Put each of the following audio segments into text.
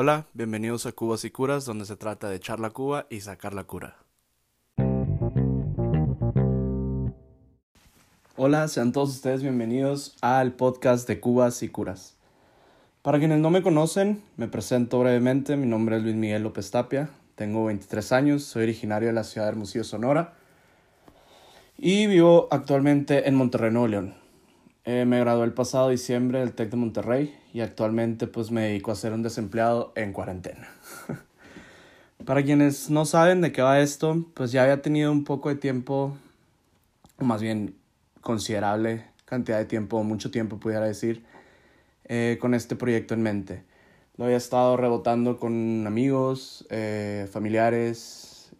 Hola, bienvenidos a Cubas y Curas, donde se trata de echar la cuba y sacar la cura. Hola, sean todos ustedes bienvenidos al podcast de Cubas y Curas. Para quienes no me conocen, me presento brevemente. Mi nombre es Luis Miguel López Tapia, tengo 23 años, soy originario de la ciudad de Hermosillo, Sonora y vivo actualmente en Monterrey, Nuevo León. Eh, me gradué el pasado diciembre del TEC de Monterrey y actualmente pues me dedico a ser un desempleado en cuarentena. Para quienes no saben de qué va esto, pues ya había tenido un poco de tiempo, o más bien considerable cantidad de tiempo, mucho tiempo pudiera decir, eh, con este proyecto en mente. Lo había estado rebotando con amigos, eh, familiares,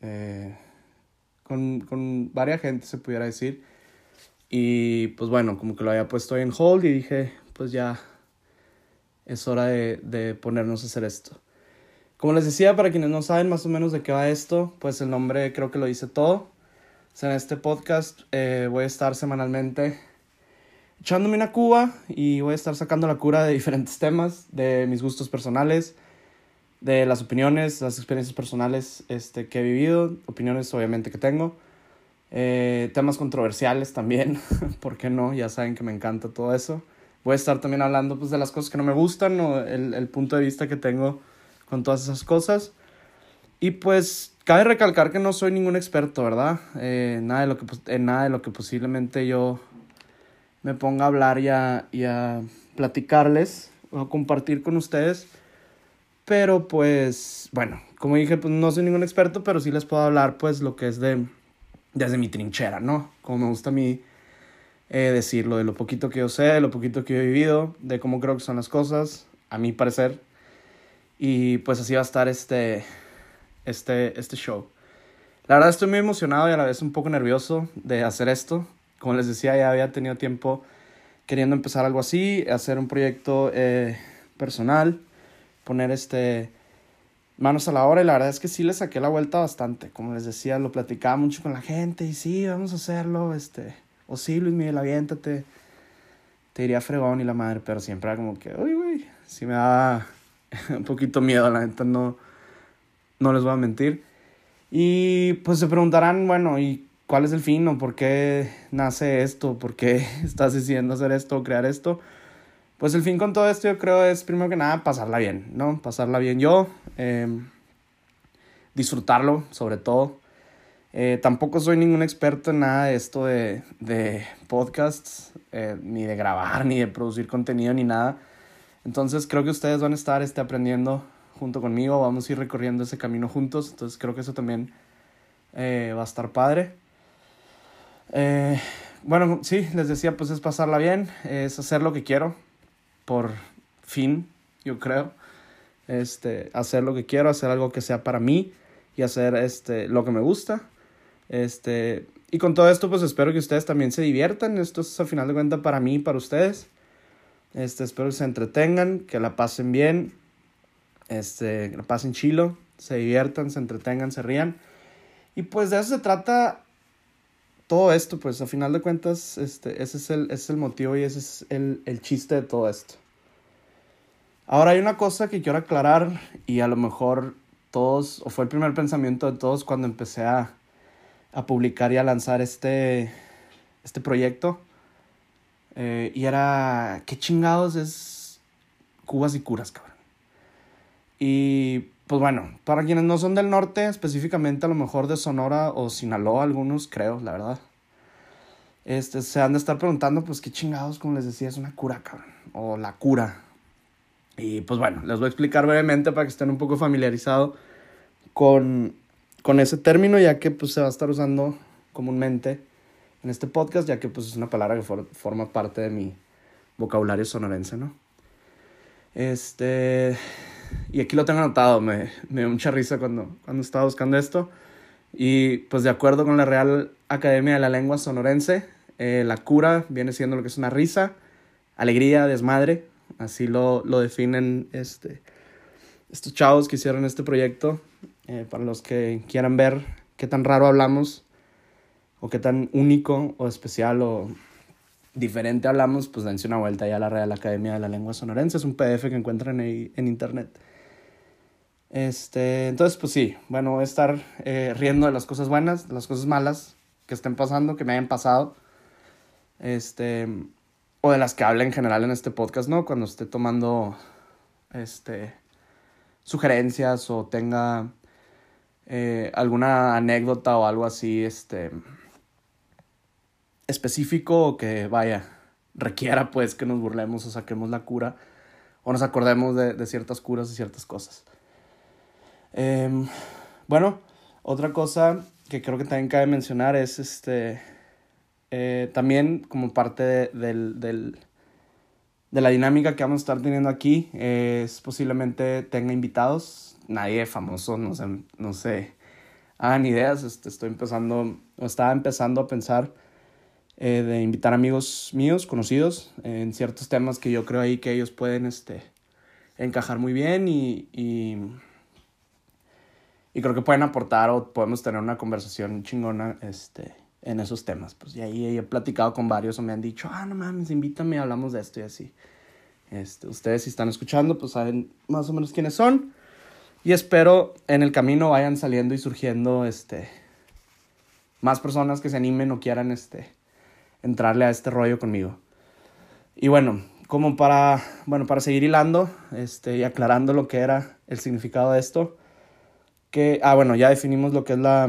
con, con varias gente se pudiera decir. Y pues bueno, como que lo había puesto en hold y dije, pues ya es hora de, de ponernos a hacer esto. Como les decía, para quienes no saben más o menos de qué va esto, pues el nombre creo que lo dice todo. O sea, en este podcast eh, voy a estar semanalmente echándome una cuba y voy a estar sacando la cura de diferentes temas, de mis gustos personales, de las opiniones, las experiencias personales este, que he vivido, opiniones obviamente que tengo. Eh, temas controversiales también, ¿por qué no? Ya saben que me encanta todo eso. Voy a estar también hablando pues, de las cosas que no me gustan o el, el punto de vista que tengo con todas esas cosas. Y pues cabe recalcar que no soy ningún experto, ¿verdad? Eh, nada, de lo que, en nada de lo que posiblemente yo me ponga a hablar y a, y platicarles o a compartir con ustedes. Pero pues, bueno, como dije, pues no soy ningún experto, pero sí les puedo hablar pues lo que es de desde mi trinchera, ¿no? Como me gusta a mí eh, decirlo, de lo poquito que yo sé, de lo poquito que he vivido, de cómo creo que son las cosas, a mi parecer. Y pues así va a estar este, este, este show. La verdad estoy muy emocionado y a la vez un poco nervioso de hacer esto. Como les decía, ya había tenido tiempo queriendo empezar algo así, hacer un proyecto eh, personal, poner este manos a la obra y la verdad es que sí le saqué la vuelta bastante. Como les decía, lo platicaba mucho con la gente y sí, vamos a hacerlo, este, o sí, Luis Miguel, aviéntate. Te diría fregón y la madre, pero siempre era como que, uy, uy, sí me daba un poquito miedo, la gente no, no les voy a mentir. Y pues se preguntarán, bueno, ¿y cuál es el fin o por qué nace esto? ¿Por qué estás decidiendo hacer esto o crear esto? Pues el fin con todo esto yo creo es primero que nada pasarla bien, ¿no? Pasarla bien yo, em, disfrutarlo sobre todo. Eh, tampoco soy ningún experto en nada de esto de, de podcasts, eh, ni de grabar, ni de producir contenido, ni nada. Entonces creo que ustedes van a estar este, aprendiendo junto conmigo, vamos a ir recorriendo ese camino juntos, entonces creo que eso también eh, va a estar padre. bueno, sí, les decía, pues es pasarla bien, es hacer lo que quiero, por fin, yo creo. Este, hacer lo que quiero, hacer algo que sea para mí y hacer este, lo que me gusta. Este, y con todo esto, pues espero que ustedes también se diviertan. Esto es a final de cuentas para mí y para ustedes. Este, espero que se entretengan, que la pasen bien, este, que la pasen chilo, se diviertan, se entretengan, se rían. Y pues de eso se trata todo esto, pues a final de cuentas, este, ese, es el, es el motivo y ese es el, el chiste de todo esto. Ahora hay una cosa que quiero aclarar y a lo mejor todos, o fue el primer pensamiento de todos cuando empecé a, a publicar y a lanzar este, este proyecto. Eh, y era, ¿qué chingados es Cubas y Curas, cabrón? Y pues bueno, para quienes no son del norte, específicamente a lo mejor de Sonora o Sinaloa, algunos creo, la verdad. Este, se han de estar preguntando, pues qué chingados, como les decía, es una cura, cabrón. O la cura. Y pues bueno, les voy a explicar brevemente para que estén un poco familiarizados con, con ese término, ya que pues se va a estar usando comúnmente en este podcast, ya que pues es una palabra que forma parte de mi vocabulario sonorense, ¿no? Este, y aquí lo tengo anotado, me, me dio mucha risa cuando, cuando estaba buscando esto. Y pues de acuerdo con la Real Academia de la Lengua Sonorense, eh, la cura viene siendo lo que es una risa, alegría, desmadre, así lo, lo definen este, estos chavos que hicieron este proyecto. Eh, para los que quieran ver qué tan raro hablamos, o qué tan único o especial o diferente hablamos, pues dense una vuelta ya a la Real Academia de la Lengua Sonorense. Es un PDF que encuentran ahí en internet. Este, entonces, pues sí, bueno, voy a estar eh, riendo de las cosas buenas, de las cosas malas que estén pasando, que me hayan pasado. Este, o de las que hable en general en este podcast, ¿no? Cuando esté tomando, este, sugerencias o tenga eh, alguna anécdota o algo así, este, específico que vaya, requiera pues que nos burlemos o saquemos la cura o nos acordemos de, ciertas curas y ciertas cosas. Em, bueno, otra cosa que creo que también cabe mencionar es este, eh, también como parte de, del, del, de la dinámica que vamos a estar teniendo aquí, es posiblemente tenga invitados, nadie famoso, no sé, no sé, hagan ideas, este, estoy empezando, o estaba empezando a pensar eh, de invitar amigos míos, conocidos, en ciertos temas que yo creo ahí que ellos pueden este, encajar muy bien y, y, y creo que pueden aportar o podemos tener una conversación chingona este, en esos temas. Pues y ahí he platicado con varios o me han dicho, ah, no mames, invítame, hablamos de esto y así. Este, ustedes si están escuchando, pues saben más o menos quiénes son. Y espero en el camino vayan saliendo y surgiendo este, más personas que se animen o quieran este, entrarle a este rollo conmigo. Y bueno, como para, bueno, para seguir hilando este, y aclarando lo que era el significado de esto, que, ah, bueno, ya definimos lo que es la,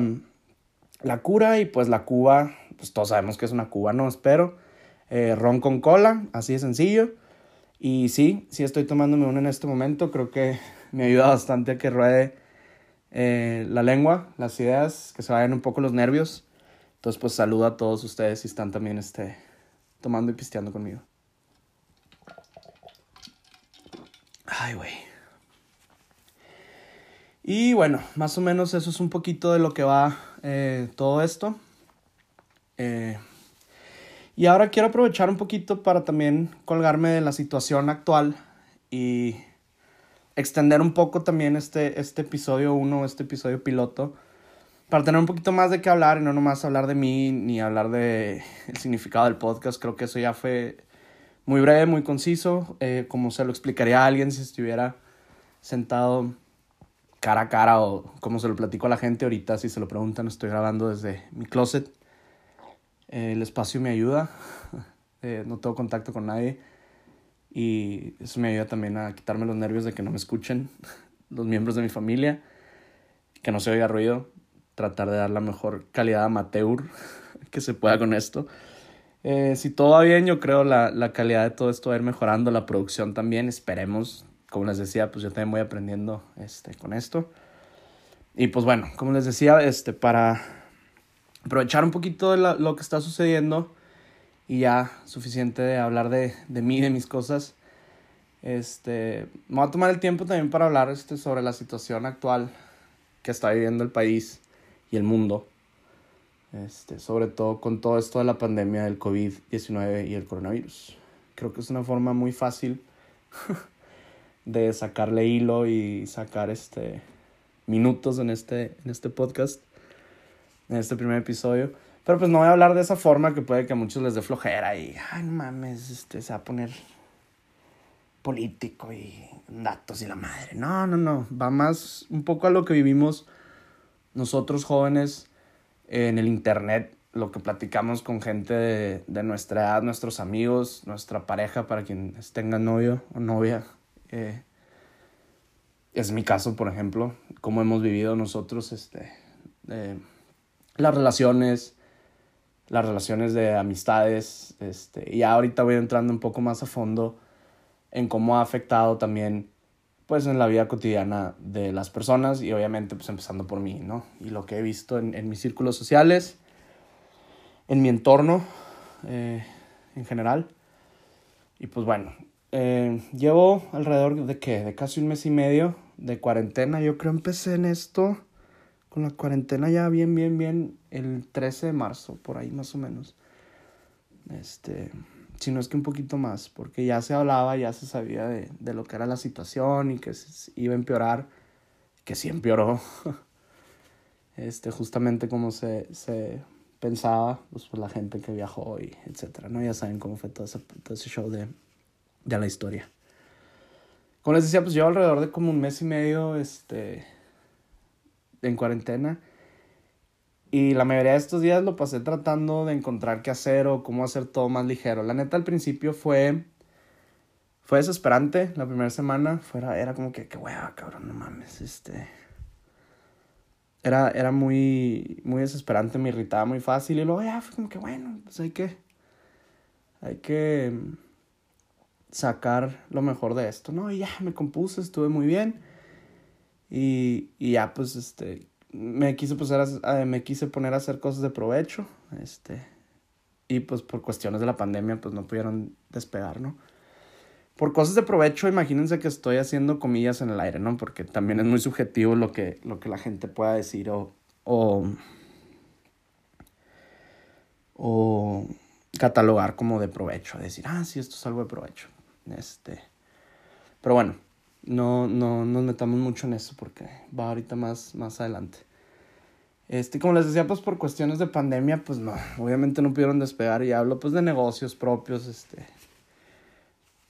la cura y pues la cuba, pues todos sabemos que es una cuba, ¿no? Espero. Eh, ron con cola, así de sencillo. Y sí, sí estoy tomándome uno en este momento, creo que me ayuda bastante a que ruede eh, la lengua, las ideas, que se vayan un poco los nervios. Entonces, pues saludo a todos ustedes si están también este, tomando y pisteando conmigo. Ay, güey. Y bueno, más o menos eso es un poquito de lo que va eh, todo esto. Eh, y ahora quiero aprovechar un poquito para también colgarme de la situación actual y extender un poco también este, este episodio 1, este episodio piloto para tener un poquito más de qué hablar y no nomás hablar de mí ni hablar de el significado del podcast. Creo que eso ya fue muy breve, muy conciso, eh, como se lo explicaría a alguien si estuviera sentado cara a cara o como se lo platico a la gente ahorita, si se lo preguntan, estoy grabando desde mi closet. Eh, el espacio me ayuda, eh, no tengo contacto con nadie y eso me ayuda también a quitarme los nervios de que no me escuchen los miembros de mi familia, que no se oiga ruido tratar de dar la mejor calidad amateur que se pueda con esto. Eh, si todo va bien, yo creo la, la calidad de todo esto va a ir mejorando, la producción también, esperemos. Como les decía, pues yo también voy aprendiendo este, con esto. Y pues bueno, como les decía, este, para aprovechar un poquito de lo que está sucediendo y ya suficiente de hablar de, de mí, de mis cosas, este, me voy a tomar el tiempo también para hablar este, sobre la situación actual que está viviendo el país y el mundo. Este, sobre todo con todo esto de la pandemia del COVID-19 y el coronavirus. Creo que es una forma muy fácil de sacarle hilo y sacar este minutos en este, en este podcast, en este primer episodio. Pero pues no voy a hablar de esa forma que puede que a muchos les dé flojera y, ay, no mames, este, se va a poner político y datos y la madre. No, no, no. Va más un poco a lo que vivimos nosotros jóvenes en el internet, lo que platicamos con gente de, nuestra edad, nuestros amigos, nuestra pareja, para quienes tengan novio o novia. Eh, es mi caso, por ejemplo, cómo hemos vivido nosotros este, las relaciones, las relaciones de amistades. Este, y ahorita voy entrando un poco más a fondo en cómo ha afectado también pues en la vida cotidiana de las personas y obviamente pues empezando por mí, ¿no? Y lo que he visto en, en mis círculos sociales, en mi entorno eh, en general. Y pues bueno, eh, llevo alrededor de qué, de casi un mes y medio de cuarentena. Yo creo empecé en esto con la cuarentena ya bien, bien, bien el 13 de marzo, por ahí más o menos. Este, si no es que un poquito más, porque ya se hablaba, ya se sabía de, de lo que era la situación y que se iba a empeorar, que sí empeoró, este, justamente como se, se pensaba, pues por la gente que viajó y etcétera, ¿no? Ya saben cómo fue todo ese, todo ese show de, de la historia. como les decía, pues llevo alrededor de como un mes y medio, este, en cuarentena. Y la mayoría de estos días lo pasé tratando de encontrar qué hacer o cómo hacer todo más ligero. La neta al principio fue fue desesperante la primera semana. Fuera, era como que, qué hueva, cabrón, no mames. Este. Era, era muy, muy desesperante, me irritaba muy fácil. Y luego ya fue como que, bueno, pues hay que. Hay que sacar lo mejor de esto, ¿no? Y ya me compuse, estuve muy bien. Y, y ya, pues, este. Me quise, me quise poner a hacer cosas de provecho. Este. Y pues por cuestiones de la pandemia, pues no pudieron despegar, ¿no? por cosas de provecho, imagínense que estoy haciendo comillas en el aire, ¿no? Porque también es muy subjetivo lo que, lo que la gente pueda decir o, o, o catalogar como de provecho, decir, ah, sí, esto es algo de provecho. Este, pero bueno, no, no nos metamos mucho en eso porque va ahorita más, más adelante. Este, como les decía, pues por cuestiones de pandemia, pues no, obviamente no pudieron despegar y hablo pues de negocios propios, este,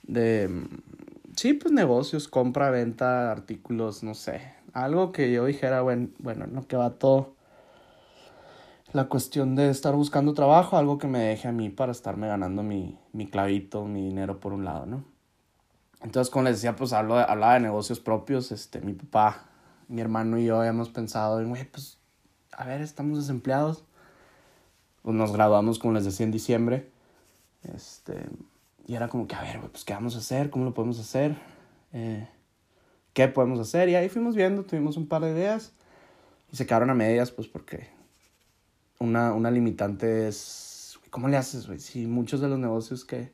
de, sí, pues negocios, compra, venta, artículos, no sé. Algo que yo dijera, bueno, bueno, no que va todo la cuestión de estar buscando trabajo, algo que me deje a mí para estarme ganando mi, mi clavito, mi dinero por un lado, ¿no? Entonces, como les decía, pues hablo de, hablaba de negocios propios, este, mi papá, mi hermano y yo habíamos pensado en, güey, pues, a ver, estamos desempleados. Pues nos graduamos, como les decía, en diciembre. Este, y era como que, a ver, pues, ¿qué vamos a hacer? ¿Cómo lo podemos hacer? Eh, ¿Qué podemos hacer? Y ahí fuimos viendo, tuvimos un par de ideas. Y se quedaron a medias, pues, porque una, una limitante es, ¿cómo le haces, güey? Si muchos de los negocios que,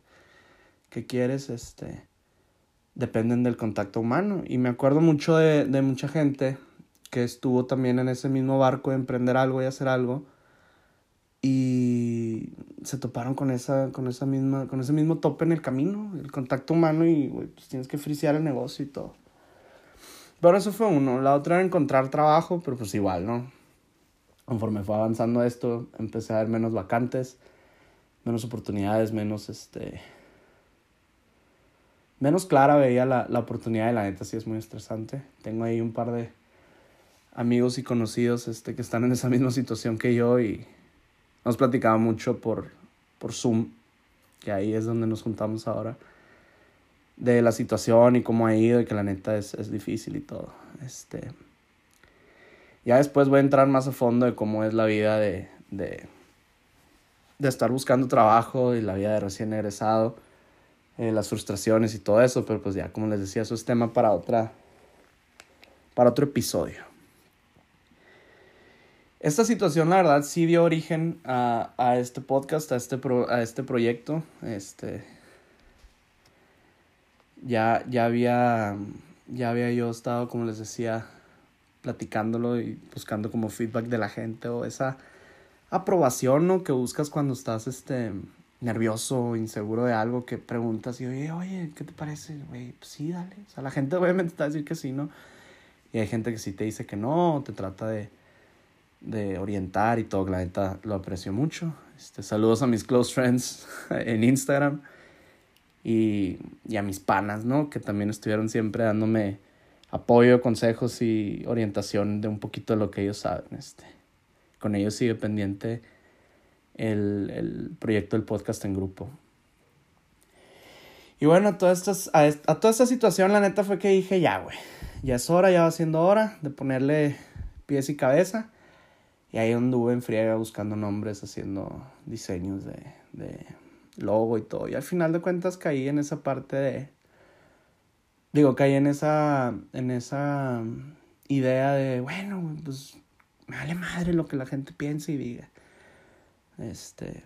que quieres, este, dependen del contacto humano. Y me acuerdo mucho de, de mucha gente que estuvo también en ese mismo barco de emprender algo y hacer algo y se toparon con esa, con esa misma, con ese mismo tope en el camino, el contacto humano y pues tienes que frisear el negocio y todo. Pero eso fue uno. La otra era encontrar trabajo, pero pues igual, ¿no? Conforme fue avanzando esto, empecé a ver menos vacantes, menos oportunidades, menos este. Menos clara veía la, la oportunidad y la neta sí es muy estresante. Tengo ahí un par de amigos y conocidos este, que están en esa misma situación que yo y Hemos platicado mucho por, por Zoom, que ahí es donde nos juntamos ahora, de la situación y cómo ha ido y que la neta es, es difícil y todo. Este, ya después voy a entrar más a fondo de cómo es la vida de, de, de estar buscando trabajo y la vida de recién egresado, eh, las frustraciones y todo eso, pero pues ya como les decía, eso es tema para otra, para otro episodio. Esta situación, la verdad, sí dio origen a, a este podcast, a este, a este proyecto. Este, ya, ya, había, ya había yo estado, como les decía, platicándolo y buscando como feedback de la gente o esa aprobación ¿no? que buscas cuando estás este, nervioso inseguro de algo que preguntas y oye, oye, ¿qué te parece? Güey, pues sí, dale. O sea, la gente obviamente te va a decir que sí, ¿no? Y hay gente que sí te dice que no, te trata de de orientar y todo, la neta lo aprecio mucho. Este, saludos a mis close friends en Instagram y, y, a mis panas, ¿no? Que también estuvieron siempre dándome apoyo, consejos y orientación de un poquito de lo que ellos saben. Este. Con ellos sigue pendiente el, el proyecto del podcast en grupo. Y bueno, todas estas, a, a toda esta situación la neta fue que dije, ya, güey, ya es hora, ya va siendo hora de ponerle pies y cabeza. Y ahí anduve en friega buscando nombres, haciendo diseños de, de logo y todo. Y al final de cuentas caí en esa parte de... Digo, caí en esa, en esa idea de, bueno, pues me vale madre lo que la gente piense y diga. Este,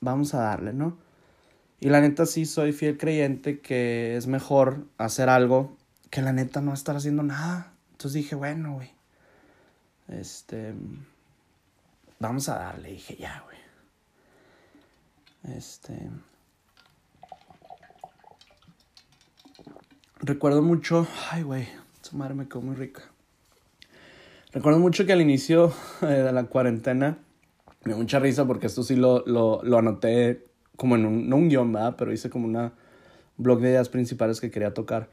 vamos a darle, ¿no? Y la neta sí soy fiel creyente que es mejor hacer algo que la neta no estar haciendo nada. Entonces dije, bueno, güey. Este, Vamos a darle, dije, ya, güey. Este. Recuerdo mucho. Ay, güey. Su madre me quedó muy rica. Recuerdo mucho que al inicio eh, de la cuarentena me dio mucha risa porque esto sí lo, lo, anoté como en un, no un guion, ¿verdad? Pero hice como una blog de ideas principales que quería tocar.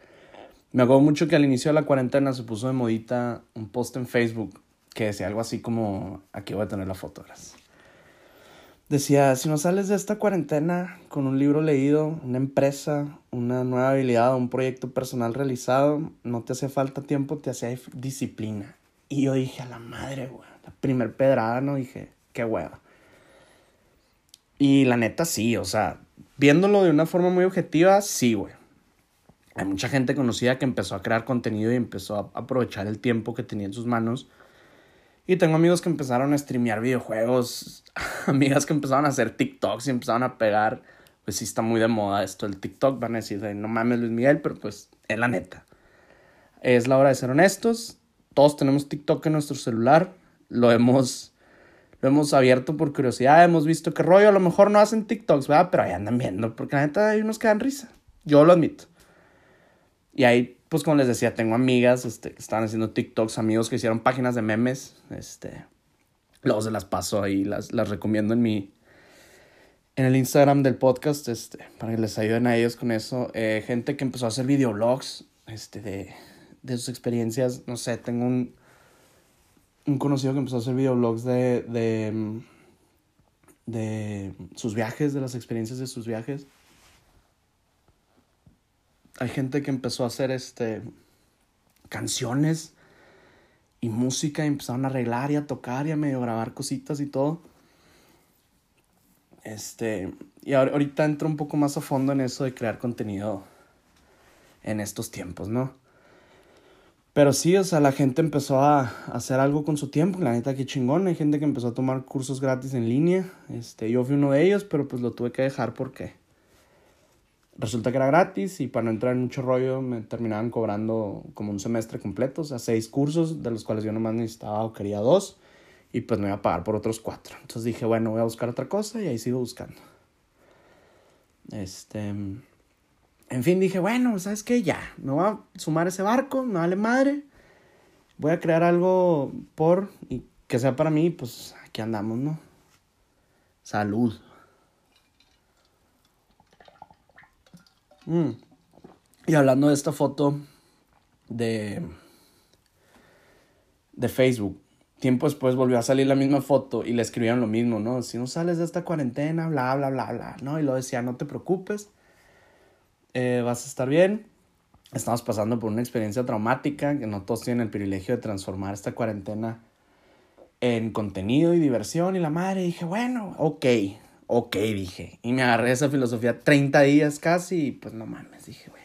Me acuerdo mucho que al inicio de la cuarentena se puso de modita un post en Facebook que decía algo así como, aquí voy a tener la foto, Decía, si no sales de esta cuarentena con un libro leído, una empresa, una nueva habilidad, un proyecto personal realizado, no te hace falta tiempo, te hace disciplina. Y yo dije, a la madre, güey, la primer pedrada, ¿no? Dije, qué hueva. Y la neta sí, o sea, viéndolo de una forma muy objetiva, sí, güey. Hay mucha gente conocida que empezó a crear contenido y empezó a aprovechar el tiempo que tenía en sus manos. Y tengo amigos que empezaron a streamear videojuegos, amigas que empezaron a hacer TikToks y empezaron a pegar. Pues sí está muy de moda esto el TikTok. Van a decir, no mames Luis Miguel, pero pues es la neta. Es la hora de ser honestos. Todos tenemos TikTok en nuestro celular. Lo hemos lo hemos abierto por curiosidad, hemos visto qué rollo, a lo mejor no hacen TikToks, ¿verdad? Pero ahí andan viendo, porque la neta hay unos que dan risa. Yo lo admito. Y ahí, pues como les decía, tengo amigas este, que estaban haciendo TikToks, amigos que hicieron páginas de memes. Este, luego se las paso ahí, las, las recomiendo en mi... En el Instagram del podcast, este, para que les ayuden a ellos con eso. Eh, gente que empezó a hacer videoblogs, este, de, de sus experiencias. No sé, tengo un un conocido que empezó a hacer videoblogs de, de, de sus viajes, de las experiencias de sus viajes. Hay gente que empezó a hacer este canciones y música y empezaron a arreglar y a tocar y a medio grabar cositas y todo. Este, y ahorita entro un poco más a fondo en eso de crear contenido en estos tiempos, ¿no? Pero sí, o sea, la gente empezó a hacer algo con su tiempo. La neta, qué chingón. Hay gente que empezó a tomar cursos gratis en línea. Este, yo fui uno de ellos, pero pues lo tuve que dejar porque resulta que era gratis y para no entrar en mucho rollo me terminaban cobrando como un semestre completo, o sea, seis cursos, de los cuales yo nomás necesitaba o quería dos, y pues me iba a pagar por otros cuatro. Entonces dije, bueno, voy a buscar otra cosa y ahí sigo buscando. Este. En fin, dije, bueno, ¿sabes qué? Ya, me voy a sumar ese barco, me vale madre. Voy a crear algo por y que sea para mí, pues aquí andamos, ¿no? Salud. Mm. Y hablando de esta foto de, de Facebook, tiempo después volvió a salir la misma foto y le escribieron lo mismo, ¿no? Si no sales de esta cuarentena, bla, bla, bla, bla, ¿no? Y lo decía, no te preocupes eh, vas a estar bien. Estamos pasando por una experiencia traumática, que no todos tienen el privilegio de transformar esta cuarentena en contenido y diversión y la madre. dije, bueno, ok, ok, dije. Y me agarré esa filosofía 30 días casi y pues no mames, dije, güey.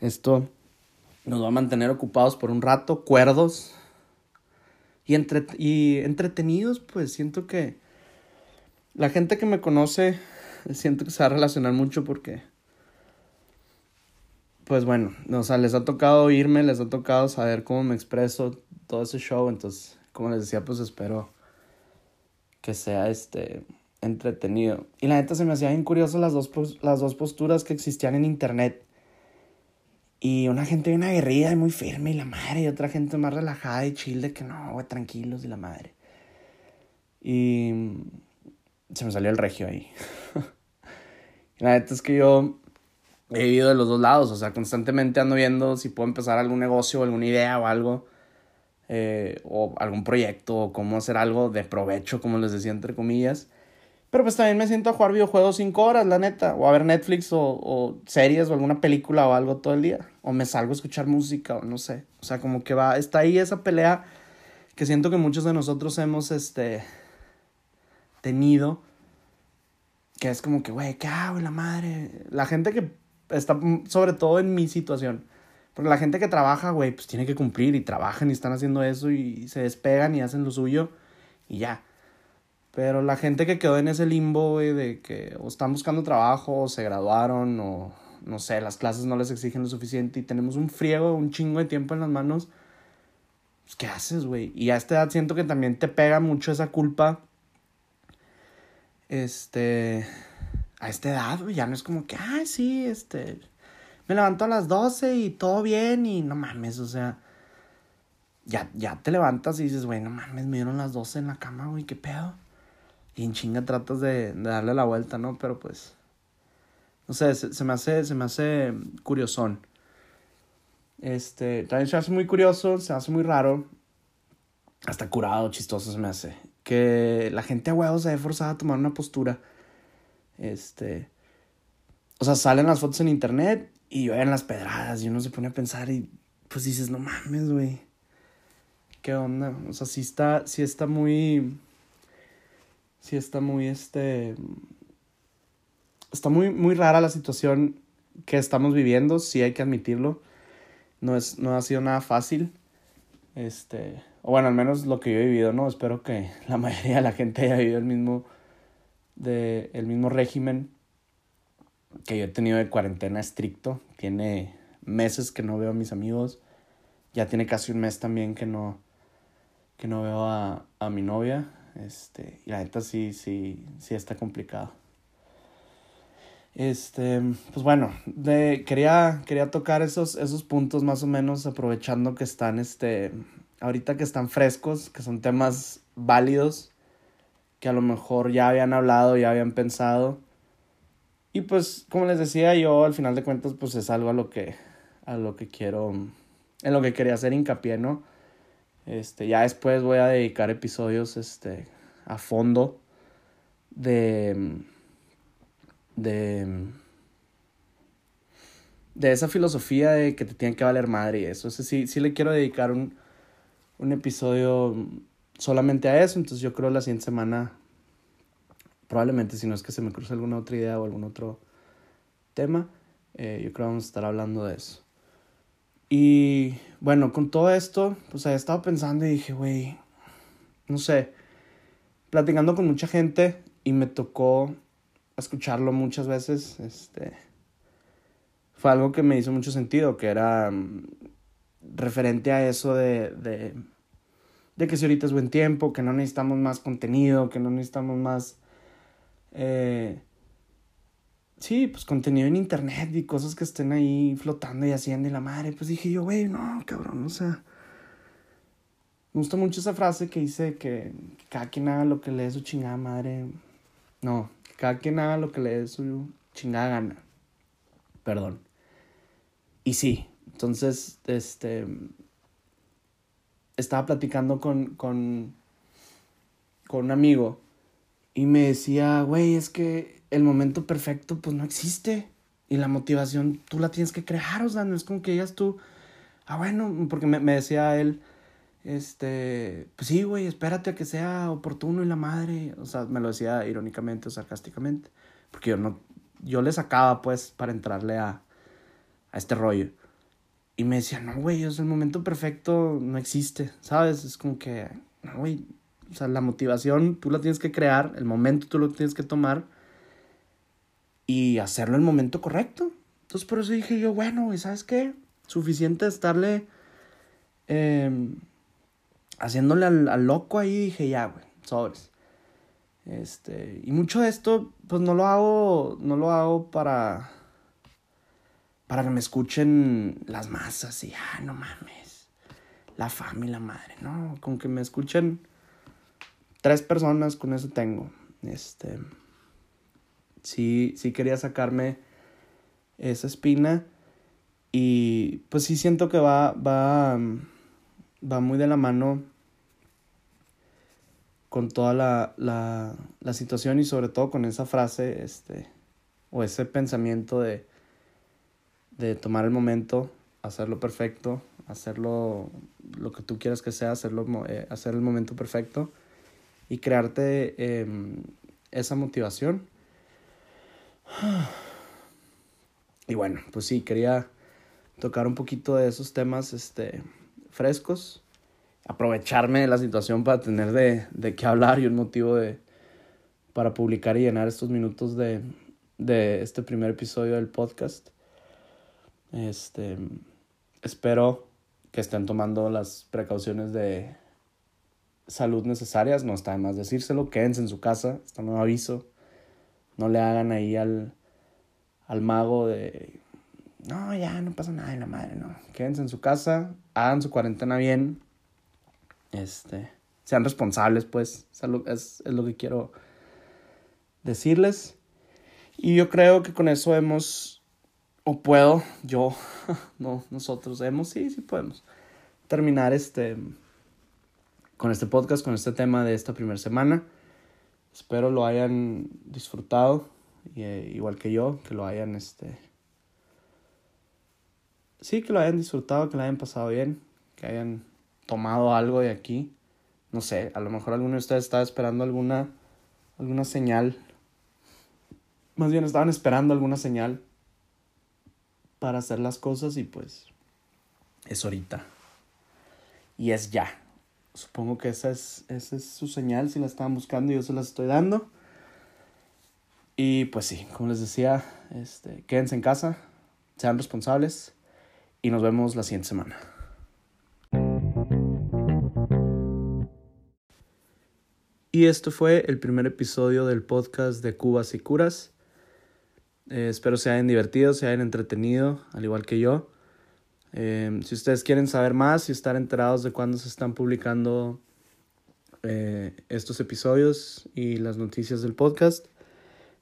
Esto nos va a mantener ocupados por un rato, cuerdos y, entre y entretenidos, pues siento que la gente que me conoce, siento que se va a relacionar mucho porque pues bueno, o sea, les ha tocado oírme, les ha tocado saber cómo me expreso, todo ese show, entonces, como les decía, pues espero que sea este entretenido. Y la neta se me hacían bien curioso las dos, las dos posturas que existían en internet. Y una gente bien aguerrida y muy firme y la madre, y otra gente más relajada y chill de que no, güey, tranquilos y la madre. Y se me salió el regio ahí. y la neta es que yo he vivido de los dos lados, o sea, constantemente ando viendo si puedo empezar algún negocio, alguna idea o algo, eh, o algún proyecto, o cómo hacer algo de provecho, como les decía, entre comillas. Pero pues también me siento a jugar videojuegos cinco horas, la neta, o a ver Netflix, o, o series, o alguna película o algo todo el día, o me salgo a escuchar música, o no sé, o sea, como que va, está ahí esa pelea que siento que muchos de nosotros hemos, este, tenido, que es como que, güey, ¿qué hago, la madre? La gente que está sobre todo en mi situación. Porque la gente que trabaja, güey, pues tiene que cumplir y trabajan y están haciendo eso y se despegan y hacen lo suyo y ya. Pero la gente que quedó en ese limbo, güey, de que o están buscando trabajo o se graduaron o no sé, las clases no les exigen lo suficiente y tenemos un friego, un chingo de tiempo en las manos, pues, ¿qué haces, güey? Y a esta edad siento que también te pega mucho esa culpa. Este a esta edad, ya no es como que, ay, sí, este, me levanto a las 12 y todo bien y no mames, o sea, ya, ya te levantas y dices, güey, no mames, me dieron las 12 en la cama, güey, qué pedo. Y en chinga tratas de, darle la vuelta, ¿no? Pero pues, no sé, se, me hace, se me hace curiosón. Este, también se hace muy curioso, se hace muy raro, hasta curado, chistoso se me hace, que la gente a huevos se ve forzada a tomar una postura. Este, o sea, salen las fotos en internet y llueven las pedradas y uno se pone a pensar y pues dices, no mames, güey. ¿Qué onda? O sea, sí está, sí está muy, sí está muy, este, está muy, muy rara la situación que estamos viviendo, sí hay que admitirlo. No, es, no ha sido nada fácil. Este, o bueno, al menos lo que yo he vivido, ¿no? Espero que la mayoría de la gente haya vivido el mismo, de, el mismo régimen que yo he tenido de cuarentena estricto. Tiene meses que no veo a mis amigos. Ya tiene casi un mes también que no, que no veo a, a mi novia. Este, y la neta sí, sí, sí está complicado. Este, pues bueno, de, quería, quería tocar esos, esos puntos más o menos aprovechando que están, este, ahorita que están frescos, que son temas válidos, que a lo mejor ya habían hablado, ya habían pensado. Y pues, como les decía yo, al final de cuentas, pues es algo a lo que, a lo que quiero, en lo que quería hacer hincapié, ¿no? Este, ya después voy a dedicar episodios, este, a fondo de de, de esa filosofía de que te tienen que valer madre y eso. sí, sí le quiero dedicar un, un episodio solamente a eso. Entonces yo creo la siguiente semana, probablemente si no es que se me cruce alguna otra idea o algún otro tema, eh, yo creo vamos a estar hablando de eso. Y bueno, con todo esto, pues había estado pensando y dije, güey, no sé, platicando con mucha gente y me tocó escucharlo muchas veces, este, fue algo que me hizo mucho sentido, que era mm, referente a eso de, de, de, que si ahorita es buen tiempo, que no necesitamos más contenido, que no necesitamos más, eh, sí, pues contenido en internet y cosas que estén ahí flotando y haciendo y la madre, pues dije yo, güey, no, cabrón, o sea, me gusta mucho esa frase que dice que, que cada quien haga lo que le dé su chingada madre, no, cada quien haga lo que le dé su chingada gana. Perdón. Y sí, entonces, este, estaba platicando con, con, con un amigo y me decía, güey, es que el momento perfecto pues no existe. Y la motivación tú la tienes que crear, o sea, no es como que digas tú, ah, bueno, porque me, me decía él, este, pues sí, güey, espérate a que sea oportuno y la madre, o sea, me lo decía irónicamente o sarcásticamente, porque yo no, yo le sacaba pues para entrarle a, a este rollo. Y me decía, no, güey, es el momento perfecto no existe, ¿sabes? Es como que, no, güey, o sea, la motivación tú la tienes que crear, el momento tú lo tienes que tomar y hacerlo en el momento correcto. Entonces por eso dije yo, bueno, güey, ¿sabes qué? Suficiente estarle... Eh, haciéndole al, loco ahí, dije, ya, güey, sobres. Este, y mucho de esto, pues no lo hago, no lo hago para, para que me escuchen las masas y, ah, no mames, la fama y la madre, no, con que me escuchen tres personas, con eso tengo. Este, sí, sí quería sacarme esa espina y pues sí siento que va, va, va muy de la mano con toda la, la, la, situación y sobre todo con esa frase, este, o ese pensamiento de, de tomar el momento, hacerlo perfecto, hacerlo lo que tú quieras que sea, hacerlo, eh, hacer el momento perfecto y crearte em, esa motivación. Y bueno, pues sí, quería tocar un poquito de esos temas este, frescos aprovecharme de la situación para tener de, de qué hablar y un motivo de, para publicar y llenar estos minutos de, de este primer episodio del podcast. Este, espero que estén tomando las precauciones de salud necesarias, no está de más decírselo, quédense en su casa, está nuevo aviso, no le hagan ahí al, al mago de, no, ya no pasa nada en la madre, no, quédense en su casa, hagan su cuarentena bien, este, sean responsables, pues, es, es lo que quiero decirles. Y yo creo que con eso hemos o puedo, yo, no, nosotros hemos, sí, sí podemos terminar este con este podcast, con este tema de esta primera semana. Espero lo hayan disfrutado, eh, igual que yo, que lo hayan, este... Sí, que lo hayan disfrutado, que lo hayan pasado bien, que hayan tomado algo de aquí. No sé, a lo mejor alguno de ustedes estaba esperando alguna, alguna señal. Más bien estaban esperando alguna señal para hacer las cosas y pues es ahorita. Y es ya. Supongo que esa es, esa es su señal si la estaban buscando y yo se las estoy dando. Y pues sí, como les decía, este, quédense en casa, sean responsables y nos vemos la siguiente semana. Y esto fue el primer episodio del podcast de Cubas y Curas. Eh, espero se hayan divertido, se hayan entretenido, al igual que yo. Em, si ustedes quieren saber más y estar enterados de cuándo se están publicando eh, estos episodios y las noticias del podcast,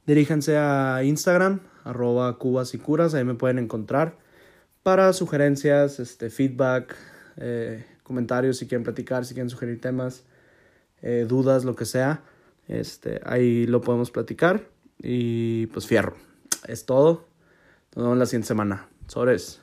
diríjanse a Instagram, arroba cubas y curas, ahí me pueden encontrar para sugerencias, este, feedback, eh, comentarios si quieren platicar, si quieren sugerir temas, eh, dudas, lo que sea. Este, ahí lo podemos platicar. Y pues fierro. Es todo. Nos vemos la siguiente semana. Sores.